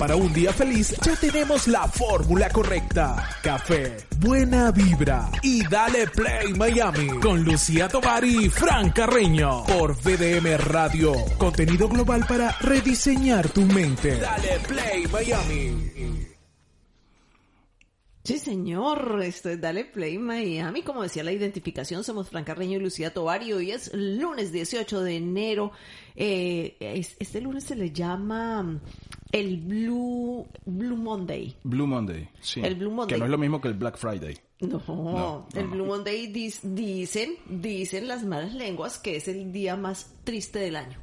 para un día feliz, ya tenemos la fórmula correcta. Café, buena vibra y dale play Miami con Lucía Tobar y Fran Carreño por VDM Radio. Contenido global para rediseñar tu mente. Dale play Miami. Sí, señor, esto es Dale Play Miami. Como decía la identificación, somos Fran Carreño y Lucía Tobar y hoy es lunes 18 de enero. Eh, este lunes se le llama el Blue, Blue Monday. Blue Monday, sí. El Blue Monday. Que no es lo mismo que el Black Friday. No, el Blue Monday dicen, dicen las malas lenguas que es el día más triste del año.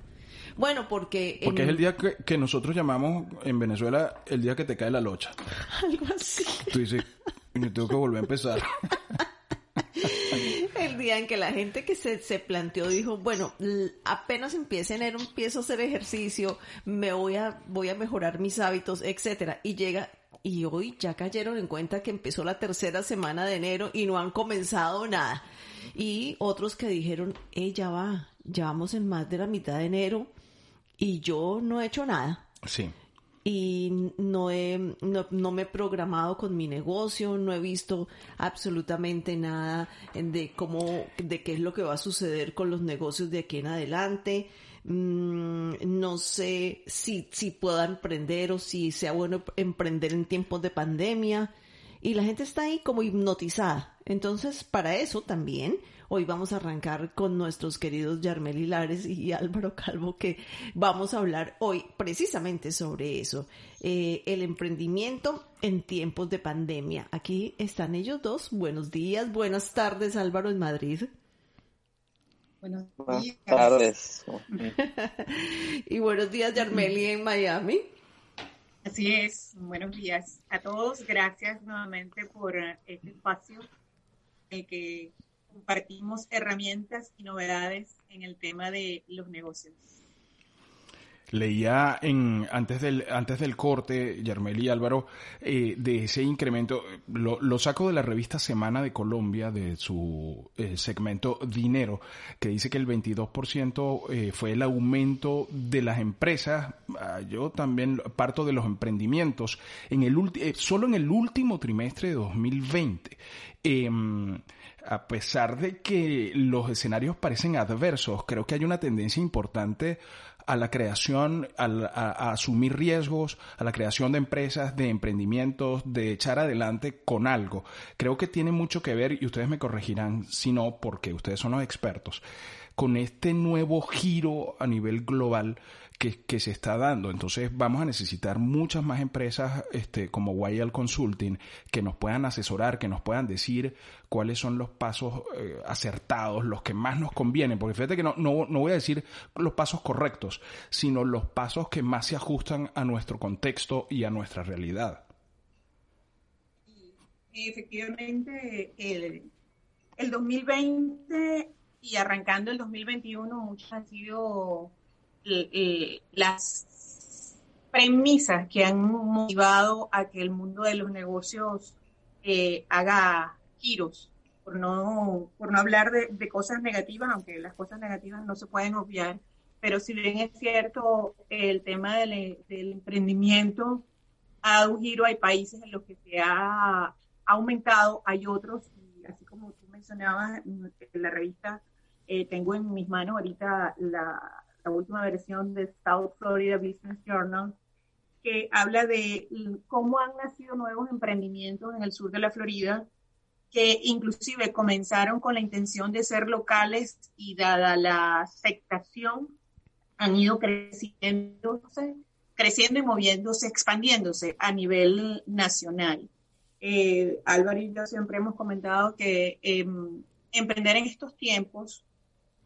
Bueno, porque... Porque es el día que, nosotros llamamos en Venezuela el día que te cae la locha. Algo así. Tú dices, yo tengo que volver a empezar. día en que la gente que se, se planteó dijo, bueno, apenas empiece enero, empiezo a hacer ejercicio, me voy a, voy a mejorar mis hábitos, etcétera. Y llega y hoy ya cayeron en cuenta que empezó la tercera semana de enero y no han comenzado nada. Y otros que dijeron, eh, ya va, ya vamos en más de la mitad de enero y yo no he hecho nada. Sí. Y no, he, no, me he programado con mi negocio, no he visto absolutamente nada de cómo, de qué es lo que va a suceder con los negocios de aquí en adelante. Mm, no sé si, si pueda emprender o si sea bueno emprender en tiempos de pandemia. Y la gente está ahí como hipnotizada. Entonces, para eso también Hoy vamos a arrancar con nuestros queridos Yarmel Hilares y Álvaro Calvo, que vamos a hablar hoy precisamente sobre eso, eh, el emprendimiento en tiempos de pandemia. Aquí están ellos dos. Buenos días, buenas tardes, Álvaro en Madrid. Buenos tardes. y buenos días, Yarmeli en Miami. Así es, buenos días a todos. Gracias nuevamente por este espacio en que compartimos herramientas y novedades en el tema de los negocios. Leía en, antes, del, antes del corte, Yarmel y Álvaro, eh, de ese incremento, lo, saco de la revista Semana de Colombia, de su eh, segmento Dinero, que dice que el 22% eh, fue el aumento de las empresas, ah, yo también parto de los emprendimientos, en el solo en el último trimestre de 2020 a pesar de que los escenarios parecen adversos, creo que hay una tendencia importante a la creación, a, asumir riesgos, a la creación de empresas, de emprendimientos, de echar adelante con algo. Creo que tiene mucho que ver, y ustedes me corregirán si no, porque ustedes son los expertos, con este nuevo giro a nivel global que, se está dando. Entonces vamos a necesitar muchas más empresas este, como YL Consulting que nos puedan asesorar, que nos puedan decir cuáles son los pasos eh, acertados, los que más nos convienen. Porque fíjate que no, no, no voy a decir los pasos correctos, sino los pasos que más se ajustan a nuestro contexto y a nuestra realidad. Efectivamente, el, el 2020 y arrancando el 2021, muchas han sido eh, las premisas que han motivado a que el mundo de los negocios eh, haga giros, por no, por no hablar de, cosas negativas, aunque las cosas negativas no se pueden obviar, pero si bien es cierto, el tema del, emprendimiento ha dado un giro, hay países en los que se ha aumentado, hay otros, y así como tú mencionabas en la revista, eh, tengo en mis manos ahorita la, la última versión de South Florida Business Journal, que habla de cómo han nacido nuevos emprendimientos en el sur de la Florida, que inclusive comenzaron con la intención de ser locales y dada la aceptación, han ido creciendo, creciendo y moviéndose, expandiéndose a nivel nacional. Eh, Álvaro y yo siempre hemos comentado que em, emprender en estos tiempos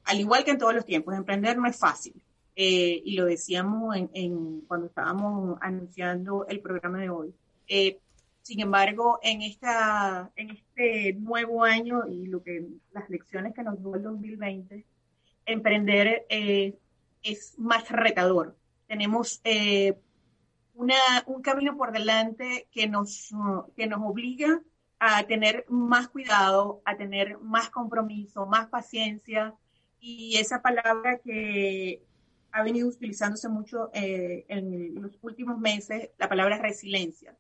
al igual que en todos los tiempos, emprender no es fácil. Eh, y lo decíamos cuando estábamos anunciando el programa de hoy. Eh, sin embargo, en, este nuevo año y lo que las lecciones que nos dio el 2020, emprender eh, es más retador. Tenemos un camino por delante que nos, que nos obliga a tener más cuidado, a tener más compromiso, más paciencia, y esa palabra que ha venido utilizándose mucho eh, en los últimos meses la palabra resiliencia.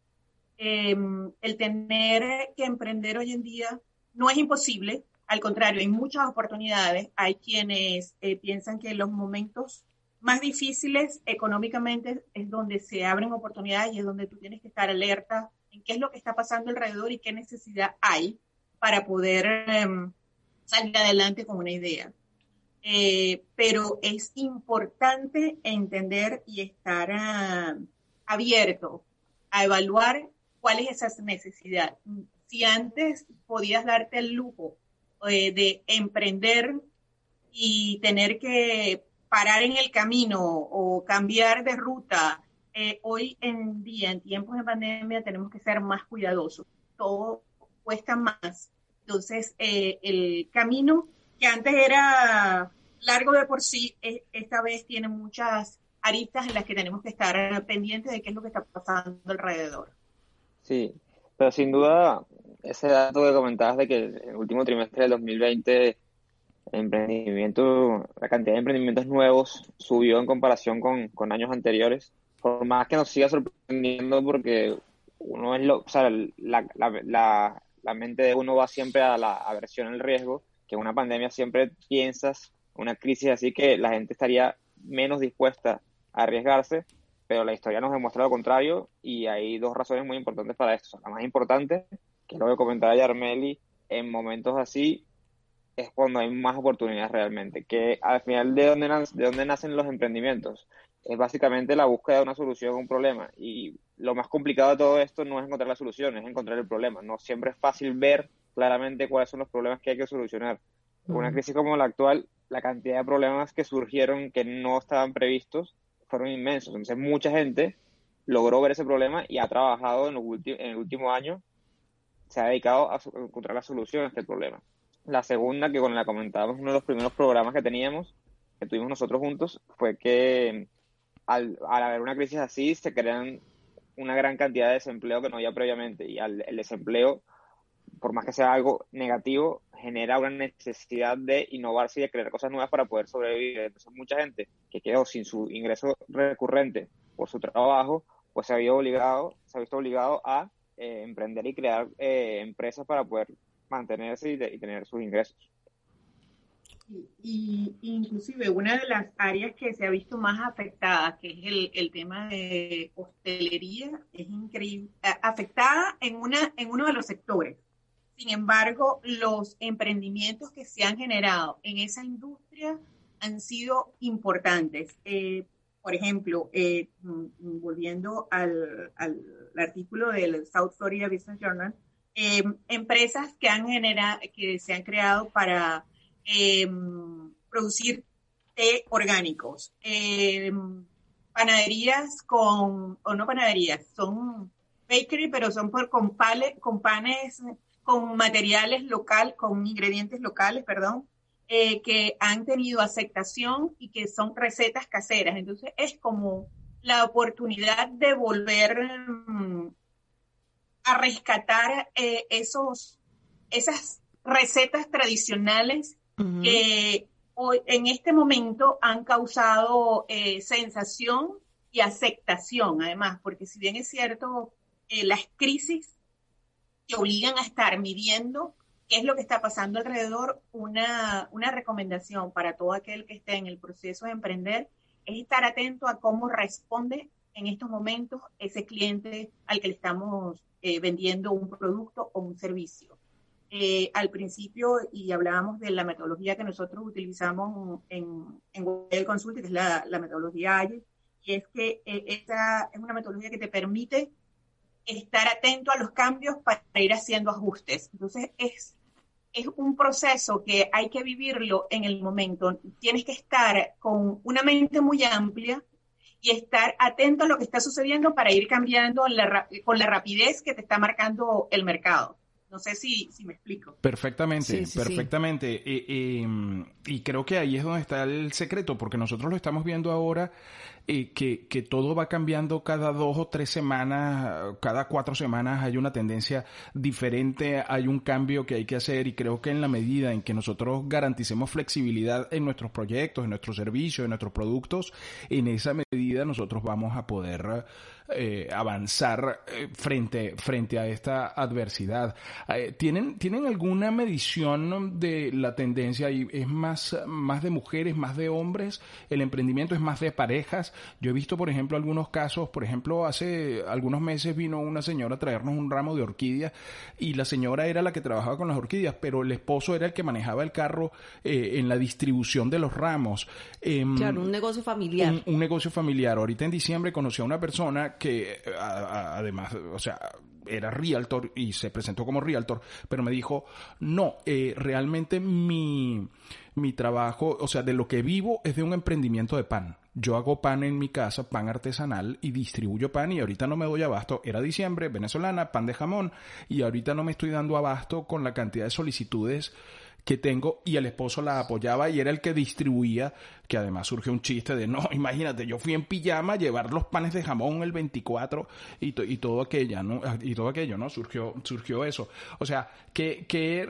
Em, el tener que emprender hoy en día no es imposible, al contrario, hay muchas oportunidades. Hay quienes eh, piensan que los momentos más difíciles económicamente es donde se abren oportunidades y es donde tú tienes que estar alerta en qué es lo que está pasando alrededor y qué necesidad hay para poder em, salir adelante con una idea. Eh, pero es importante entender y estar ah, abierto a evaluar cuál es esa necesidad. Si antes podías darte el lujo eh, de emprender y tener que parar en el camino o cambiar de ruta, eh, hoy en día, en tiempos de pandemia, tenemos que ser más cuidadosos. Todo cuesta más. Entonces, el camino que antes era largo de por sí, esta vez tiene muchas aristas en las que tenemos que estar pendientes de qué es lo que está pasando alrededor. Sí, pero sin duda, ese dato que comentabas de que el último trimestre del 2020 emprendimiento, la cantidad de emprendimientos nuevos subió en comparación con, con años anteriores. Por más que nos siga sorprendiendo porque uno es lo, o sea, la, la, la, la mente de uno va siempre a la aversión al riesgo, que una pandemia siempre piensas una crisis así que la gente estaría menos dispuesta a arriesgarse, pero la historia nos demuestra lo contrario y hay dos razones muy importantes para esto. La más importante, que lo que comentaba Yarmeli, en momentos así es cuando hay más oportunidades realmente, que al final de dónde, de dónde nacen los emprendimientos es básicamente la búsqueda de una solución a un problema y lo más complicado de todo esto no es encontrar la solución, es encontrar el problema. No siempre es fácil ver claramente cuáles son los problemas que hay que solucionar. Una crisis como la actual la cantidad de problemas que surgieron que no estaban previstos fueron inmensos. Entonces, mucha gente logró ver ese problema y ha trabajado en, en el último año, se ha dedicado a encontrar la solución a este problema. La segunda, que con la comentábamos, uno de los primeros programas que teníamos, que tuvimos nosotros juntos, fue que al, haber una crisis así, se crean una gran cantidad de desempleo que no había previamente. Y al, el desempleo por más que sea algo negativo, genera una necesidad de innovarse y de crear cosas nuevas para poder sobrevivir. Entonces, mucha gente que quedó sin su ingreso recurrente por su trabajo, pues se ha obligado, se ha visto obligado a eh, emprender y crear eh, empresas para poder mantenerse y, tener sus ingresos. Y, inclusive una de las áreas que se ha visto más afectada, que es el, el tema de hostelería, es increíble, afectada en, una, en uno de los sectores sin embargo, los emprendimientos que se han generado en esa industria han sido importantes. Eh, por ejemplo, eh, mm, volviendo al, artículo del South Florida Business Journal, eh, empresas que, se han creado para producir té orgánicos, panaderías con, o no panaderías, son bakery, pero son por, con, con panes con materiales local, con ingredientes locales, perdón, eh, que han tenido aceptación y que son recetas caseras. Entonces es como la oportunidad de volver mm, a rescatar eh, esos, esas recetas tradicionales que hoy, en este momento han causado eh, sensación y aceptación, además, porque si bien es cierto, las crisis obligan a estar midiendo qué es lo que está pasando alrededor, una, una recomendación para todo aquel que esté en el proceso de emprender es estar atento a cómo responde en estos momentos ese cliente al que le estamos eh, vendiendo un producto o un servicio. Eh, al principio, y hablábamos de la metodología que nosotros utilizamos en, en Google que es la, metodología AGIL, y es que eh, es una metodología que te permite estar atento a los cambios para ir haciendo ajustes. Entonces, es, es un proceso que hay que vivirlo en el momento. Tienes que estar con una mente muy amplia y estar atento a lo que está sucediendo para ir cambiando con la rapidez que te está marcando el mercado. No sé si, si me explico. Perfectamente, perfectamente. y creo que ahí es donde está el secreto, porque nosotros lo estamos viendo ahora eh, que, que todo va cambiando cada dos o tres semanas, cada cuatro semanas hay una tendencia diferente, hay un cambio que hay que hacer y creo que en la medida en que nosotros garanticemos flexibilidad en nuestros proyectos, en nuestros servicios, en nuestros productos, en esa medida nosotros vamos a poder eh, avanzar eh, frente, frente a esta adversidad. Eh, ¿tienen, ¿Tienen alguna medición de la tendencia? y ¿Es más, más de mujeres, más de hombres? ¿El emprendimiento es más de parejas? Yo he visto, por ejemplo, algunos casos, por ejemplo, hace algunos meses vino una señora a traernos un ramo de orquídeas y la señora era la que trabajaba con las orquídeas, pero el esposo era el que manejaba el carro en la distribución de los ramos. Em, claro, un negocio familiar. Un, un negocio familiar. Ahorita en diciembre conocí a una persona que además, o sea, era realtor y se presentó como realtor, pero me dijo, no, eh, realmente mi, mi trabajo, o sea, de lo que vivo es de un emprendimiento de pan. Yo hago pan en mi casa, pan artesanal y distribuyo pan y ahorita no me doy abasto. Era diciembre, venezolana, pan de jamón y ahorita no me estoy dando abasto con la cantidad de solicitudes que tengo y el esposo la apoyaba y era el que distribuía, que además surgió un chiste de, no, imagínate, yo fui en pijama a llevar los panes de jamón el 24 y, y todo aquello, ¿no? Y todo aquello, ¿no? Surgió, surgió eso. O sea, ¿qué, qué,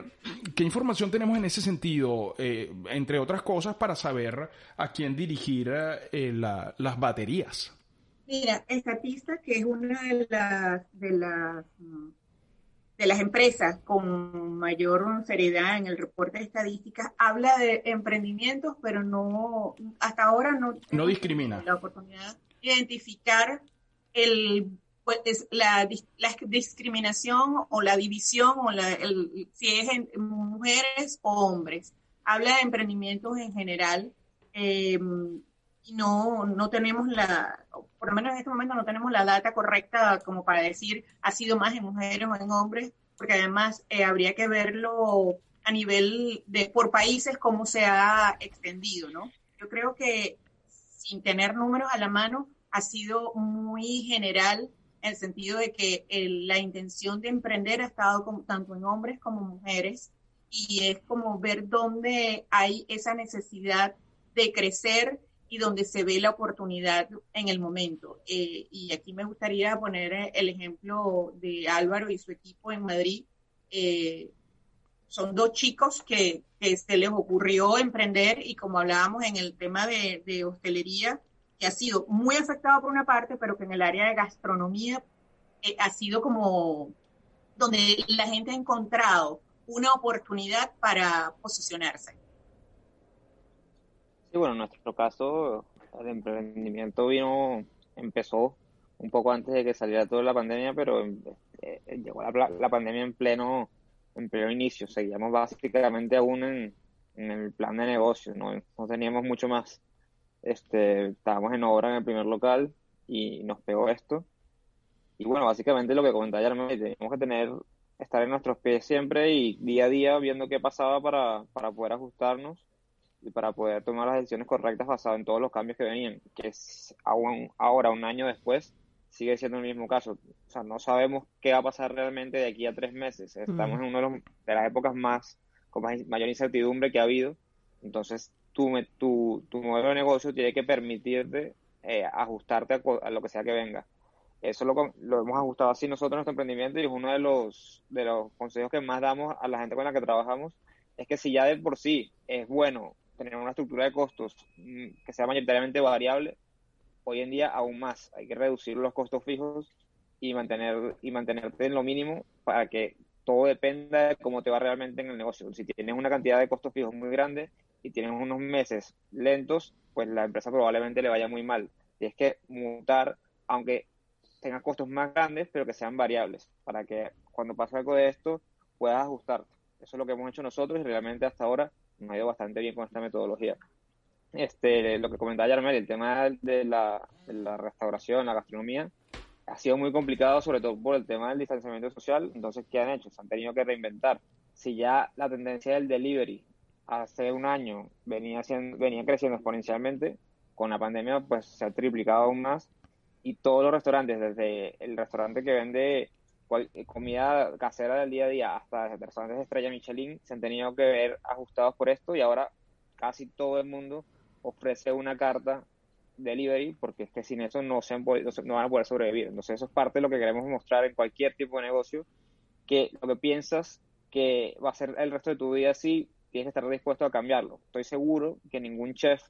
qué información tenemos en ese sentido, eh, entre otras cosas, para saber a quién dirigir eh, las baterías? Mira, Estatista, que es una de las, de las mm, de las empresas con mayor seriedad en el reporte de estadísticas habla de emprendimientos, pero no, hasta ahora no, no discrimina la oportunidad de identificar el, pues, la, la, discriminación o la división o la, el, si es en mujeres o hombres. Habla de emprendimientos en general. Eh, y no, no tenemos la, por lo menos en este momento no tenemos la data correcta como para decir ha sido más en mujeres o en hombres, porque además eh, habría que verlo a nivel de por países cómo se ha extendido, ¿no? Yo creo que sin tener números a la mano ha sido muy general en el sentido de que la intención de emprender ha estado tanto en hombres como mujeres y es como ver dónde hay esa necesidad de crecer y donde se ve la oportunidad en el momento. Eh, y aquí me gustaría poner eh, el ejemplo de Álvaro y su equipo en Madrid. Eh, son dos chicos que, se les ocurrió emprender y como hablábamos en el tema de, de, hostelería, que ha sido muy afectado por una parte, pero que en el área de gastronomía ha sido como donde la gente ha encontrado una oportunidad para posicionarse. Sí, bueno, en nuestro caso, el emprendimiento vino, empezó un poco antes de que saliera toda la pandemia, pero eh, llegó la, pandemia en pleno, en pleno inicio. Seguíamos básicamente aún en, el plan de negocio, ¿no? no teníamos mucho más. Este, estábamos en obra en el primer local y nos pegó esto. Y bueno, básicamente lo que comentaba ayer, teníamos que tener, estar en nuestros pies siempre y día a día viendo qué pasaba para, para poder ajustarnos y para poder tomar las decisiones correctas basadas en todos los cambios que venían, que es aún ahora, un año después, sigue siendo el mismo caso. O sea, no sabemos qué va a pasar realmente de aquí a tres meses. Estamos en una de, las épocas más con mayor incertidumbre que ha habido. Entonces, tu, tu, tu modelo de negocio tiene que permitirte eh, ajustarte a, lo que sea que venga. Eso lo, lo hemos ajustado así nosotros en nuestro emprendimiento y es uno de los, de los consejos que más damos a la gente con la que trabajamos. Es que si ya de por sí es bueno tener una estructura de costos mm, que sea mayoritariamente variable, hoy en día aún más. Hay que reducir los costos fijos y mantener y mantenerte en lo mínimo para que todo dependa de cómo te va realmente en el negocio. Si tienes una cantidad de costos fijos muy grande y tienes unos meses lentos, pues la empresa probablemente le vaya muy mal. Tienes que mutar, aunque tenga costos más grandes, pero que sean variables, para que cuando pase algo de esto puedas ajustarte. Eso es lo que hemos hecho nosotros y realmente hasta ahora me ha ido bastante bien con esta metodología. Este, lo que comentaba Yarmel, el tema de la, de la restauración, la gastronomía, ha sido muy complicado, sobre todo por el tema del distanciamiento social. Entonces, ¿qué han hecho? Se han tenido que reinventar. Si ya la tendencia del delivery hace un año venía, siendo, venía creciendo exponencialmente, con la pandemia pues se ha triplicado aún más y todos los restaurantes, desde el restaurante que vende eh, comida casera del día a día hasta restaurantes de estrella Michelin se han tenido que ver ajustados por esto y ahora casi todo el mundo ofrece una carta delivery, porque es que sin eso no, se han no van a poder sobrevivir. Entonces eso es parte de lo que queremos mostrar en cualquier tipo de negocio, que lo que piensas que va a ser el resto de tu vida así, tienes que estar dispuesto a cambiarlo. Estoy seguro que ningún chef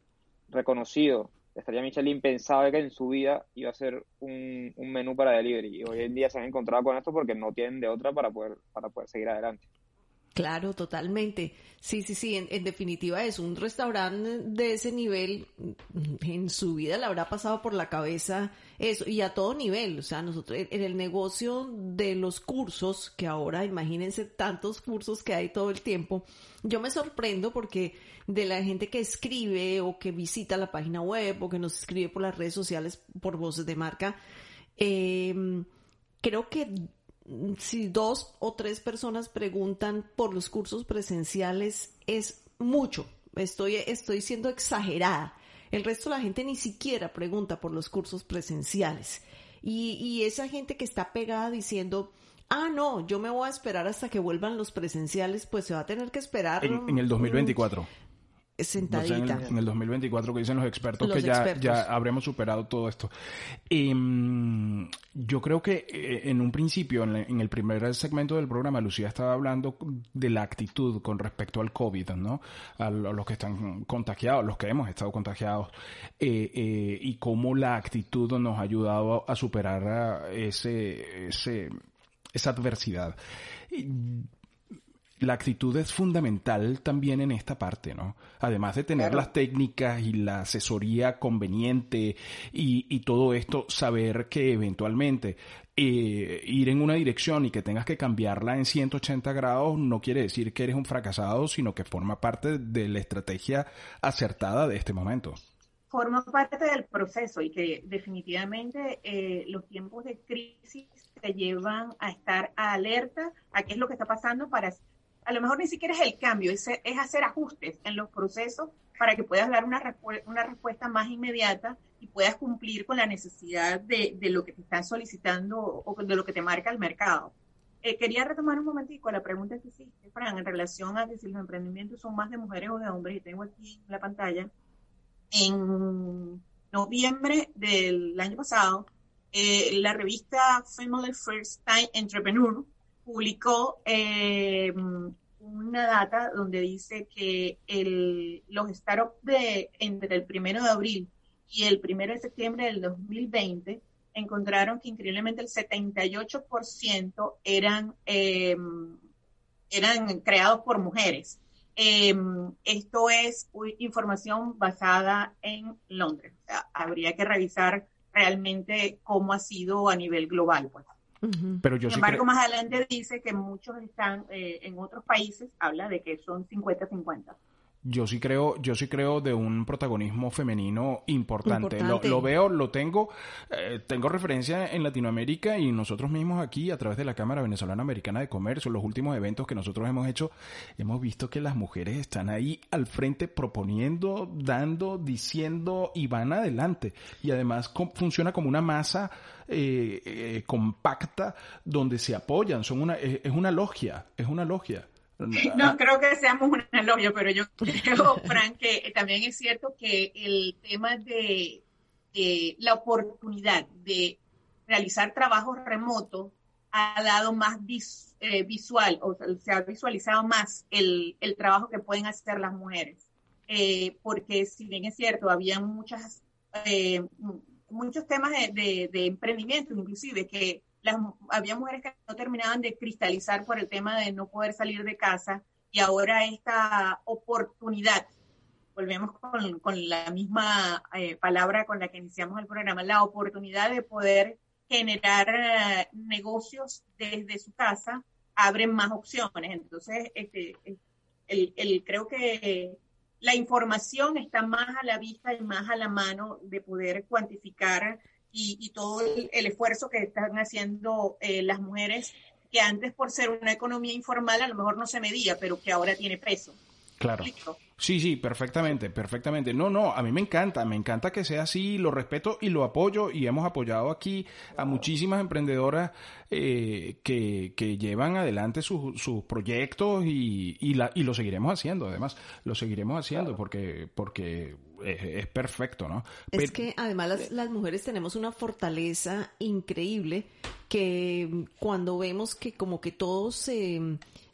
reconocido estaría Michelin pensaba que en su vida iba a ser un, un menú para delivery y hoy en día se han encontrado con esto porque no tienen de otra para poder, para poder seguir adelante. Claro, totalmente. Sí, sí, sí, en, definitiva es un restaurante de ese nivel, en su vida le habrá pasado por la cabeza eso, y a todo nivel, o sea, nosotros en el negocio de los cursos, que ahora imagínense tantos cursos que hay todo el tiempo, yo me sorprendo porque de la gente que escribe o que visita la página web o que nos escribe por las redes sociales por voces de marca, eh, creo que si dos o tres personas preguntan por los cursos presenciales, es mucho. Estoy, estoy siendo exagerada. El resto de la gente ni siquiera pregunta por los cursos presenciales. Y, y esa gente que está pegada diciendo, ah, no, yo me voy a esperar hasta que vuelvan los presenciales, pues se va a tener que esperar. En, en el 2024 sentadita. en, el, 2024 que dicen los expertos que ya, ya habremos superado todo esto. Em, yo creo que eh, en un principio, en, el primer segmento del programa, Lucía estaba hablando de la actitud con respecto al COVID, ¿no? A, los que están contagiados, los que hemos estado contagiados, eh, eh, y cómo la actitud nos ha ayudado a superar ese, ese, esa adversidad la actitud es fundamental también en esta parte, ¿no? Además de tener las técnicas y la asesoría conveniente y, todo esto, saber que eventualmente eh, ir en una dirección y que tengas que cambiarla en 180 grados no quiere decir que eres un fracasado, sino que forma parte de la estrategia acertada de este momento. Forma parte del proceso y que definitivamente eh, los tiempos de crisis te llevan a estar alerta a qué es lo que está pasando para a lo mejor ni siquiera es el cambio, es, es hacer ajustes en los procesos para que puedas dar una, una respuesta más inmediata y puedas cumplir con la necesidad de, de, lo que te están solicitando o de lo que te marca el mercado. Eh, quería retomar un momentico la pregunta que hiciste, Fran, en relación a si los emprendimientos son más de mujeres o de hombres, y tengo aquí en la pantalla. En noviembre del año pasado, eh, la revista Family First Time Entrepreneur publicó eh, una data donde dice que el, los startups de entre el primero de abril y el primero de septiembre del 2020 encontraron que increíblemente el 78% eran, eh, eran creados por mujeres. Eh, esto es información basada en Londres. habría que revisar realmente cómo ha sido a nivel global. Pues. Pero yo Sin embargo, más adelante dice que muchos están eh, en otros países, habla de que son 50-50 yo sí creo, yo sí creo de un protagonismo femenino importante. Lo, veo, lo tengo, eh, tengo referencia en Latinoamérica y nosotros mismos aquí a través de la Cámara Venezolana Americana de Comercio, los últimos eventos que nosotros hemos hecho, hemos visto que las mujeres están ahí al frente proponiendo, dando, diciendo y van adelante. Y además funciona como una masa eh, eh, compacta donde se apoyan, son una, es una logia, es una logia. No creo que seamos un elogio, pero yo creo, Frank, que también es cierto que el tema de, la oportunidad de realizar trabajos remotos ha dado más eh, visual, o se ha visualizado más el, trabajo que pueden hacer las mujeres. Eh, porque si bien es cierto, había muchas, eh, muchos temas de emprendimiento, inclusive, que había mujeres que no terminaban de cristalizar por el tema de no poder salir de casa y ahora esta oportunidad, volvemos con, la misma eh, palabra con la que iniciamos el programa, la oportunidad de poder generar eh, negocios desde su casa, abren más opciones. Entonces, este, el, creo que la información está más a la vista y más a la mano de poder cuantificar y, todo el, esfuerzo que están haciendo eh, las mujeres, que antes por ser una economía informal a lo mejor no se medía, pero que ahora tiene peso. Claro. Sí, sí, perfectamente, perfectamente. No, no, a mí me encanta, me encanta que sea así, lo respeto y lo apoyo y hemos apoyado aquí a muchísimas emprendedoras eh, que, que llevan adelante sus, sus proyectos y, y, la, y lo seguiremos haciendo, además, lo seguiremos haciendo porque, porque es, perfecto, ¿no? Es que además las, las, mujeres tenemos una fortaleza increíble que cuando vemos que como que todo se,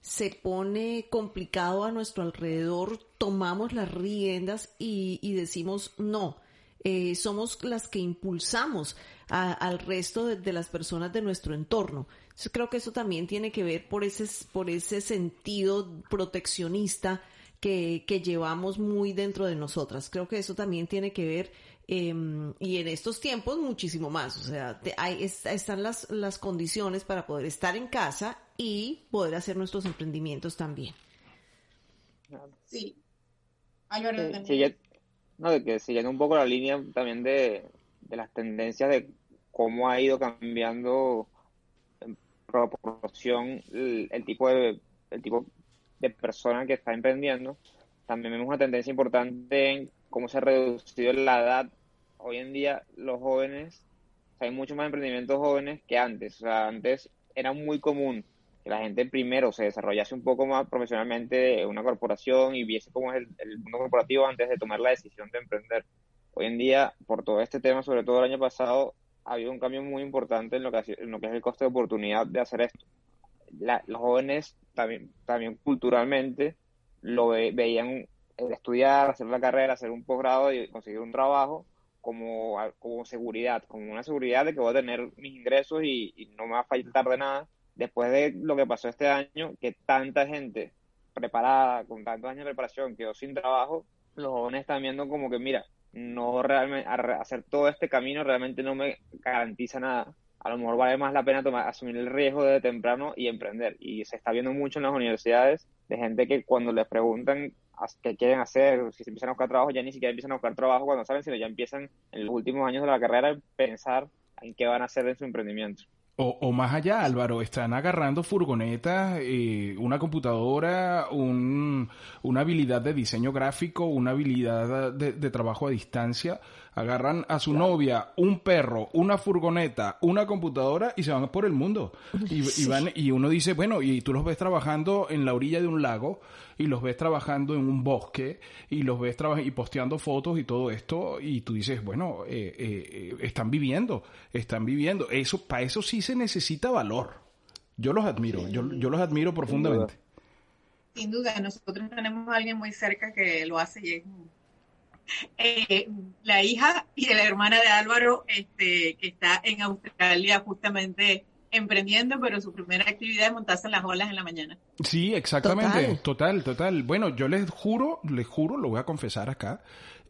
se pone complicado a nuestro alrededor, tomamos las riendas y, y decimos no. Eh, somos las que impulsamos al resto de, las personas de nuestro entorno. Yo creo que eso también tiene que ver por ese, por ese sentido proteccionista que, que llevamos muy dentro de nosotras. Creo que eso también tiene que ver em, y en estos tiempos muchísimo más. O sea, hay, están las, las condiciones para poder estar en casa y poder hacer nuestros emprendimientos también. Sí. no, de que siguiendo un poco la línea también de, de las tendencias de cómo ha ido cambiando en proporción el, tipo de el tipo de persona que está emprendiendo. También vemos una tendencia importante en cómo se ha reducido la edad. Hoy en día los jóvenes, hay mucho más emprendimientos jóvenes que antes. O antes era muy común que la gente primero se desarrollase un poco más profesionalmente en una corporación y viese cómo es el, el mundo corporativo antes de tomar la decisión de emprender. Hoy en día, por todo este tema, sobre todo el año pasado, ha habido un cambio muy importante en lo que, en lo que es el coste de oportunidad de hacer esto. Los jóvenes también, culturalmente lo veían el estudiar, hacer la carrera, hacer un posgrado y conseguir un trabajo como, como seguridad, como una seguridad de que voy a tener mis ingresos y, y no me va a faltar de nada. Después de lo que pasó este año, que tanta gente preparada, con tantos años de preparación, quedó sin trabajo, los jóvenes están viendo como que, mira, no realmente hacer todo este camino realmente no me garantiza nada. A lo mejor vale más la pena tomar, asumir el riesgo de temprano y emprender. Y se está viendo mucho en las universidades de gente que cuando les preguntan qué quieren hacer, si empiezan a buscar trabajo, ya ni siquiera empiezan a buscar trabajo cuando saben, sino ya empiezan en los últimos años de la carrera a pensar en qué van a hacer en su emprendimiento. O, más allá, Álvaro, están agarrando furgonetas, eh, una computadora, un, una habilidad de diseño gráfico, una habilidad de trabajo a distancia agarran a su novia, un perro, una furgoneta, una computadora y se van por el mundo. Y, van, y uno dice, bueno, y tú los ves trabajando en la orilla de un lago y los ves trabajando en un bosque y los ves y posteando fotos y todo esto y tú dices, bueno, eh, eh, están viviendo, están viviendo. Eso, para eso sí se necesita valor. Yo los admiro, yo, yo los admiro profundamente. Sin duda, nosotros tenemos a alguien muy cerca que lo hace y es eh, la hija y de la hermana de Álvaro, este, que está en Australia justamente emprendiendo, pero su primera actividad es montarse en las olas en la mañana. Sí, exactamente, total, total. Bueno, yo les juro, les juro, lo voy a confesar acá,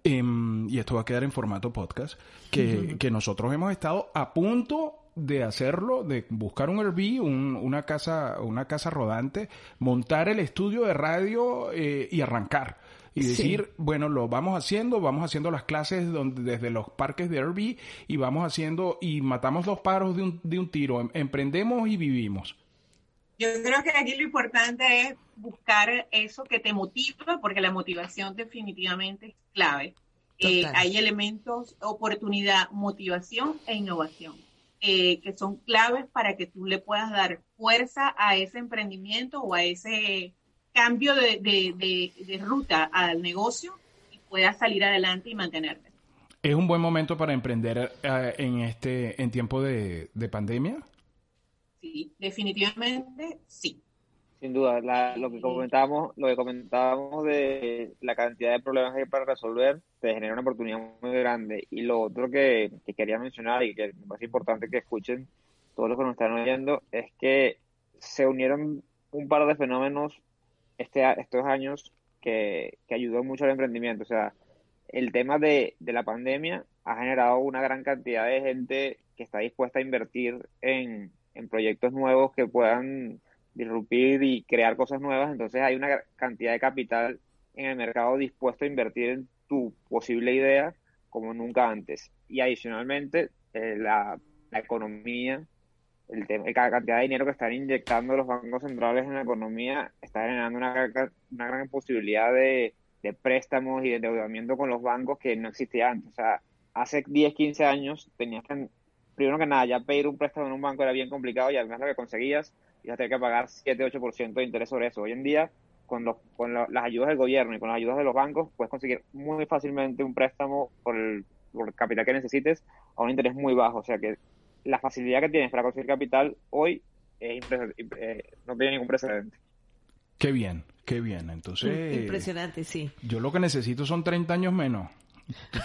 em, y esto va a quedar en formato podcast, que, que nosotros hemos estado a punto de hacerlo, de buscar un Airbnb, una casa, una casa rodante, montar el estudio de radio eh, y arrancar y decir, bueno, lo vamos haciendo, vamos haciendo las clases donde, desde los parques de Airbnb y vamos haciendo y matamos los paros de un, de un tiro, em, emprendemos y vivimos. Yo creo que aquí lo importante es buscar eso que te motiva, porque la motivación definitivamente es clave. Eh, hay elementos, oportunidad, motivación e innovación, eh, que son claves para que tú le puedas dar fuerza a ese emprendimiento o a ese cambio de, ruta al negocio y puedas salir adelante y mantenerte. ¿Es un buen momento para emprender eh, en este en tiempo de, pandemia? Sí, definitivamente sí. Sin duda, lo que comentábamos, lo que comentábamos de la cantidad de problemas que hay para resolver, te genera una oportunidad muy grande. Y lo otro que, que quería mencionar y que me parece importante que escuchen todos los que nos están oyendo es que se unieron un par de fenómenos este, estos años que, que ayudó mucho al emprendimiento. O sea, el tema de, de, la pandemia ha generado una gran cantidad de gente que está dispuesta a invertir en, en proyectos nuevos que puedan disrupir y crear cosas nuevas. Entonces hay una cantidad de capital en el mercado dispuesto a invertir en tu posible idea como nunca antes. Y adicionalmente, eh, la, la economía el tema, la cantidad de dinero que están inyectando los bancos centrales en la economía está generando una, gran posibilidad de, préstamos y de endeudamiento con los bancos que no existía antes. O sea, hace 10, 15 años tenías que, primero que nada, ya pedir un préstamo en un banco era bien complicado y además lo que conseguías ibas a tener que pagar 7, 8% de interés sobre eso. Hoy en día con, los, con las ayudas del gobierno y con las ayudas de los bancos, puedes conseguir muy fácilmente un préstamo por el, por el capital que necesites a un interés muy bajo. O sea que la facilidad que tienes para conseguir capital hoy es eh, no tiene ningún precedente. Qué bien, qué bien. Entonces. Impresionante, sí. Yo lo que necesito son 30 años menos.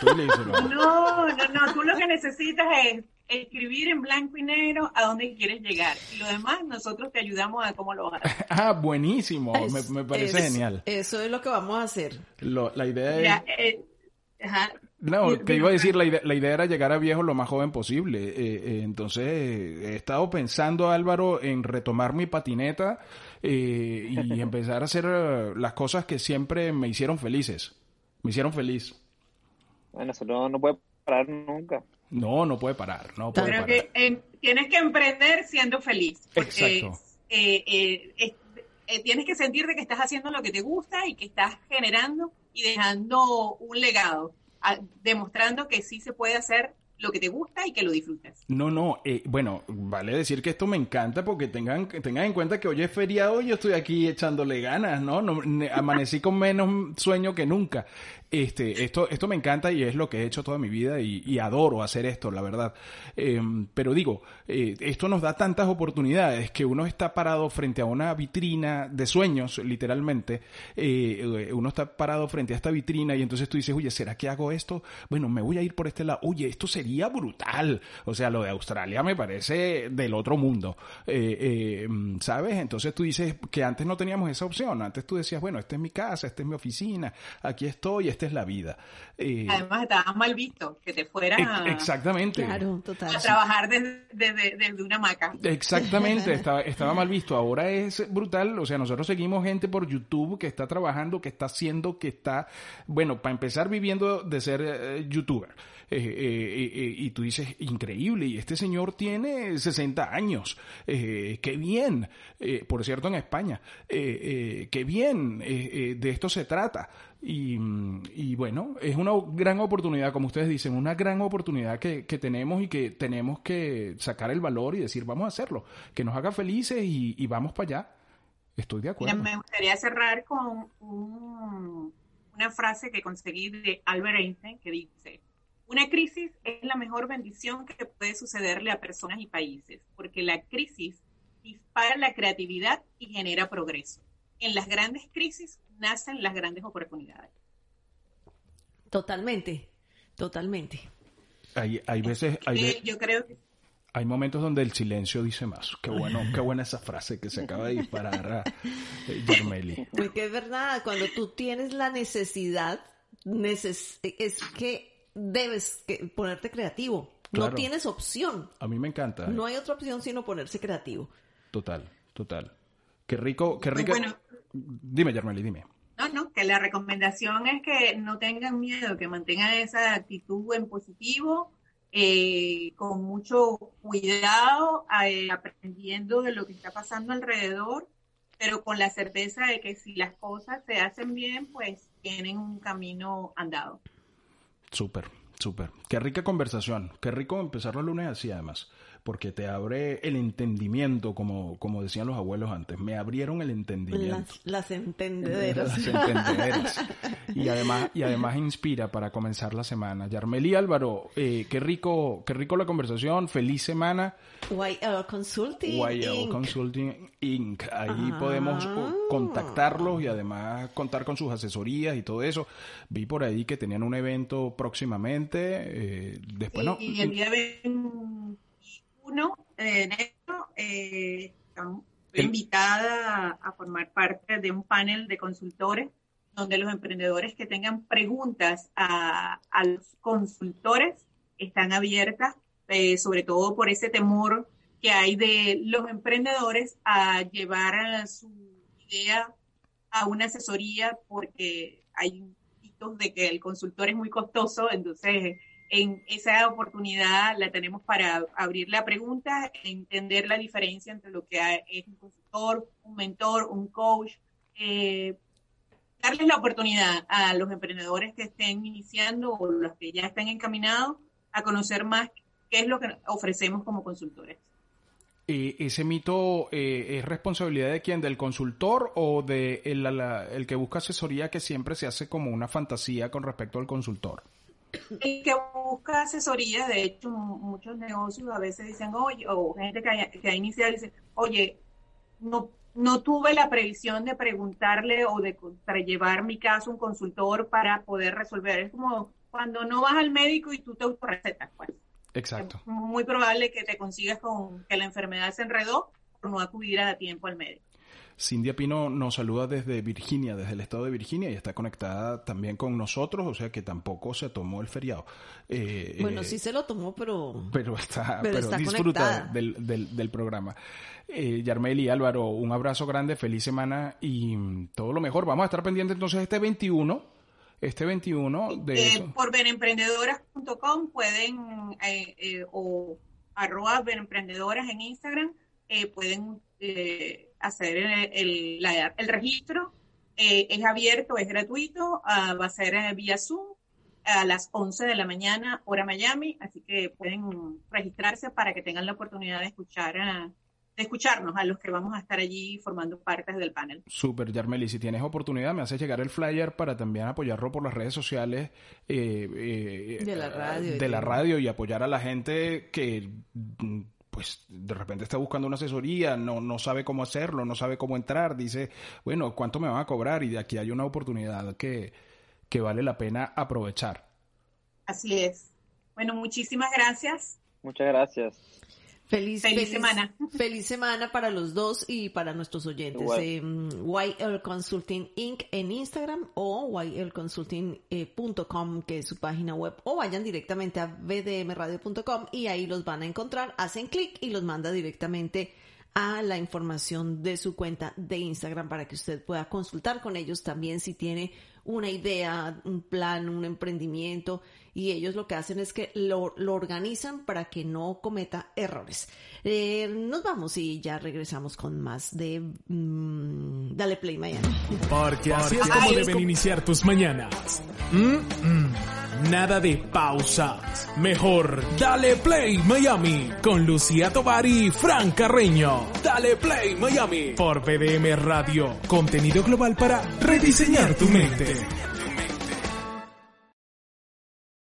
no, no, no. Tú lo que necesitas es escribir en blanco y negro a dónde quieres llegar. Y lo demás, nosotros te ayudamos a cómo lo vas a hacer. ah, buenísimo. me, parece genial. Eso es lo que vamos a hacer. la idea es. Eh, no, que iba a decir, la idea, la idea, era llegar a viejo lo más joven posible. Eh, eh, entonces, he estado pensando, Álvaro, en retomar mi patineta y empezar a hacer las cosas que siempre me hicieron felices. Me hicieron feliz. Bueno, eso no, puede parar nunca. No, no puede parar. No puede Pero que tienes que emprender siendo feliz. Porque, eh, eh, tienes que sentirte que estás haciendo lo que te gusta y que estás generando y dejando un legado, demostrando que sí se puede hacer lo que te gusta y que lo disfrutes. No, no, eh, bueno, vale decir que esto me encanta porque tengan, tengan en cuenta que hoy es feriado y yo estoy aquí echándole ganas, ¿no? no amanecí con menos sueño que nunca. Este, esto, esto me encanta y es lo que he hecho toda mi vida y, adoro hacer esto, la verdad. Em, pero digo, eh, esto nos da tantas oportunidades que uno está parado frente a una vitrina de sueños, literalmente. Eh, uno está parado frente a esta vitrina y entonces tú dices, oye, ¿será que hago esto? Bueno, me voy a ir por este lado. Oye, esto sería brutal. O sea, lo de Australia me parece del otro mundo. Eh, em, ¿Sabes? Entonces tú dices que antes no teníamos esa opción. Antes tú decías, bueno, esta es mi casa, esta es mi oficina, aquí estoy, este es la vida. Eh, Además, estaba mal visto que te fuera exactamente. a trabajar desde, una hamaca. Exactamente, estaba, estaba mal visto. Ahora es brutal. O sea, nosotros seguimos gente por YouTube que está trabajando, que está haciendo, que está, bueno, para empezar viviendo de ser eh, youtuber. Eh, eh, y tú dices, increíble, y este señor tiene 60 años, qué bien, por cierto en España, qué bien, de esto se trata. Y, bueno, es una gran oportunidad, como ustedes dicen, una gran oportunidad que, tenemos y que tenemos que sacar el valor y decir, vamos a hacerlo, que nos haga felices y, vamos para allá. Estoy de acuerdo. me gustaría cerrar con una frase que conseguí de Albert Einstein que dice, una crisis es la mejor bendición que puede sucederle a personas y países, porque la crisis dispara la creatividad y genera progreso. En las grandes crisis nacen las grandes oportunidades. Totalmente, totalmente. Hay, hay veces... Hay yo creo que hay momentos donde el silencio dice más. Qué bueno, qué buena esa frase que se acaba de disparar a eh, Porque es verdad, cuando tú tienes la necesidad, es que debes ponerte creativo. No tienes opción. A mí me encanta. No hay otra opción sino ponerse creativo. Total, total. Qué rico, qué rico. Bueno, dime, Yarmeli, dime. No, no, que la recomendación es que no tengan miedo, que mantengan esa actitud en positivo, eh, con mucho cuidado, eh, aprendiendo de lo que está pasando alrededor, pero con la certeza de que si las cosas se hacen bien, pues tienen un camino andado. Súper, súper. Qué rica conversación. Qué rico empezar la lunes así, además porque te abre el entendimiento, como, como decían los abuelos antes. Me abrieron el entendimiento. Las, entendederas. Las entendederas. y además, y además inspira para comenzar la semana. Yarmeli Álvaro, eh, qué rico, qué rico la conversación. Feliz semana. YL Consulting. YL Consulting Inc. Ahí podemos uh, contactarlos y además contar con sus asesorías y todo eso. Vi por ahí que tenían un evento próximamente. Eh, después no. Y el día de enero eh, invitada a formar parte de un panel de consultores donde los emprendedores que tengan preguntas a, los consultores están abiertas, eh, sobre todo por ese temor que hay de los emprendedores a llevar su idea a una asesoría porque hay hitos de que el consultor es muy costoso, entonces en esa oportunidad la tenemos para abrir la pregunta, entender la diferencia entre lo que es un consultor, un mentor, un coach, eh, darles la oportunidad a los emprendedores que estén iniciando o los que ya están encaminados a conocer más qué es lo que ofrecemos como consultores. ¿ese mito eh, es responsabilidad de quién? ¿Del consultor o de el que busca asesoría que siempre se hace como una fantasía con respecto al consultor? El que busca asesoría, de hecho, muchos negocios a veces dicen, oye, o gente que ha, que ha iniciado dice, oye, no, no tuve la previsión de preguntarle o de llevar mi caso a un consultor para poder resolver. Es como cuando no vas al médico y tú te autorrecetas, pues. Exacto. Es muy probable que te consigas con que la enfermedad se enredó por no acudir a tiempo al médico. Cindy Pino nos saluda desde Virginia, desde el estado de Virginia, y está conectada también con nosotros, o sea que tampoco se tomó el feriado. Eh, bueno, eh, sí se lo tomó, pero... Pero está, pero, disfruta del, del, del, programa. Eh, Yarmel y Álvaro, un abrazo grande, feliz semana y mm, todo lo mejor. Vamos a estar pendientes entonces este 21 este 21 de eh, por benemprendedoras.com pueden eh, o arroba benemprendedoras en Instagram pueden hacer el, el, registro. Eh, es abierto, es gratuito, ah, va a ser eh, vía Zoom a las 11 de la mañana, hora Miami, así que pueden registrarse para que tengan la oportunidad de escuchar ah, de escucharnos a los que vamos a estar allí formando partes del panel. Super, Yarmeli, si tienes oportunidad me haces llegar el flyer para también apoyarlo por las redes sociales eh, de, la radio, de la radio y apoyar a la gente que pues de repente está buscando una asesoría, no, no sabe cómo hacerlo, no sabe cómo entrar, dice, bueno, ¿cuánto me van a cobrar? Y de aquí hay una oportunidad que, que vale la pena aprovechar. Así es. Bueno, muchísimas gracias. Muchas gracias. Feliz, semana. Feliz semana para los dos y para nuestros oyentes. Eh, YL Consulting Inc. en Instagram o ylconsulting.com, que es su página web, o vayan directamente a vdmradio.com y ahí los van a encontrar. Hacen clic y los manda directamente a la información de su cuenta de Instagram para que usted pueda consultar con ellos también si tiene una idea, un plan, un emprendimiento y ellos lo que hacen es que lo, lo organizan para que no cometa errores. Eh, nos vamos y ya regresamos con más de mm, Dale Play Miami. Porque así es como deben iniciar tus mañanas. Mm, mm. Nada de pausas. Mejor Dale Play Miami con Lucía Tovar y Fran Carreño. Dale Play Miami por BDM Radio. Contenido global para rediseñar tu mente.